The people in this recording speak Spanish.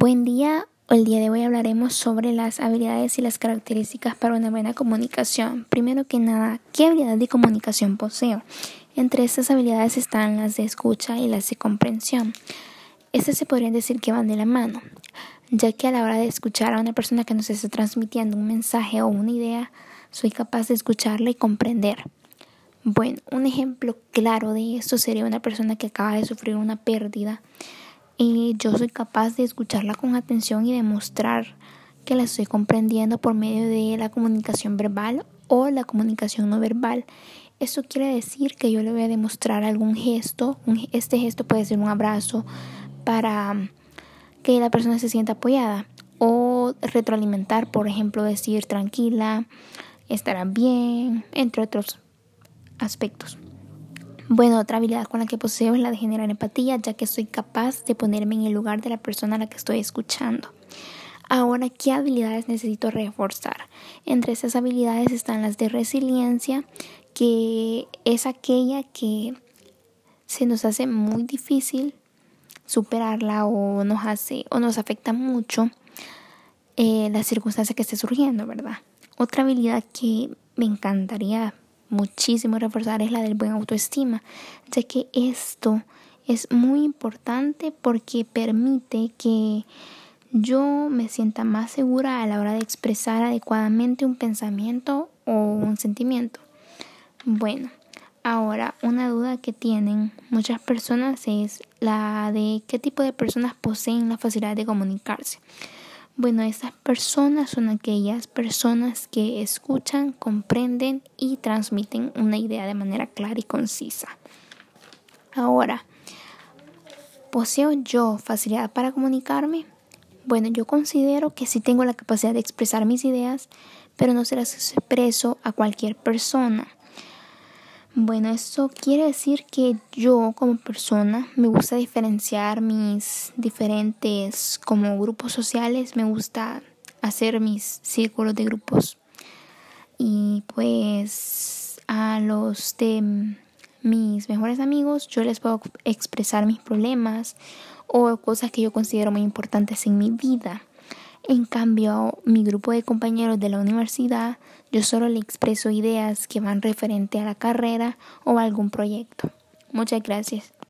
Buen día, el día de hoy hablaremos sobre las habilidades y las características para una buena comunicación. Primero que nada, ¿qué habilidad de comunicación poseo? Entre estas habilidades están las de escucha y las de comprensión. Estas se podrían decir que van de la mano, ya que a la hora de escuchar a una persona que nos está transmitiendo un mensaje o una idea, soy capaz de escucharla y comprender. Bueno, un ejemplo claro de esto sería una persona que acaba de sufrir una pérdida y yo soy capaz de escucharla con atención y demostrar que la estoy comprendiendo por medio de la comunicación verbal o la comunicación no verbal. Esto quiere decir que yo le voy a demostrar algún gesto. Este gesto puede ser un abrazo para que la persona se sienta apoyada o retroalimentar, por ejemplo, decir tranquila, estará bien, entre otros aspectos. Bueno, otra habilidad con la que poseo es la de generar empatía, ya que soy capaz de ponerme en el lugar de la persona a la que estoy escuchando. Ahora, ¿qué habilidades necesito reforzar? Entre esas habilidades están las de resiliencia, que es aquella que se nos hace muy difícil superarla o nos hace o nos afecta mucho eh, la circunstancia que esté surgiendo, ¿verdad? Otra habilidad que me encantaría muchísimo reforzar es la del buen autoestima, ya que esto es muy importante porque permite que yo me sienta más segura a la hora de expresar adecuadamente un pensamiento o un sentimiento. Bueno, ahora una duda que tienen muchas personas es la de qué tipo de personas poseen la facilidad de comunicarse. Bueno, estas personas son aquellas personas que escuchan, comprenden y transmiten una idea de manera clara y concisa. Ahora, ¿poseo yo facilidad para comunicarme? Bueno, yo considero que sí tengo la capacidad de expresar mis ideas, pero no se las expreso a cualquier persona. Bueno, eso quiere decir que yo como persona me gusta diferenciar mis diferentes como grupos sociales, me gusta hacer mis círculos de grupos y pues a los de mis mejores amigos yo les puedo expresar mis problemas o cosas que yo considero muy importantes en mi vida. En cambio, mi grupo de compañeros de la universidad, yo solo le expreso ideas que van referente a la carrera o a algún proyecto. Muchas gracias.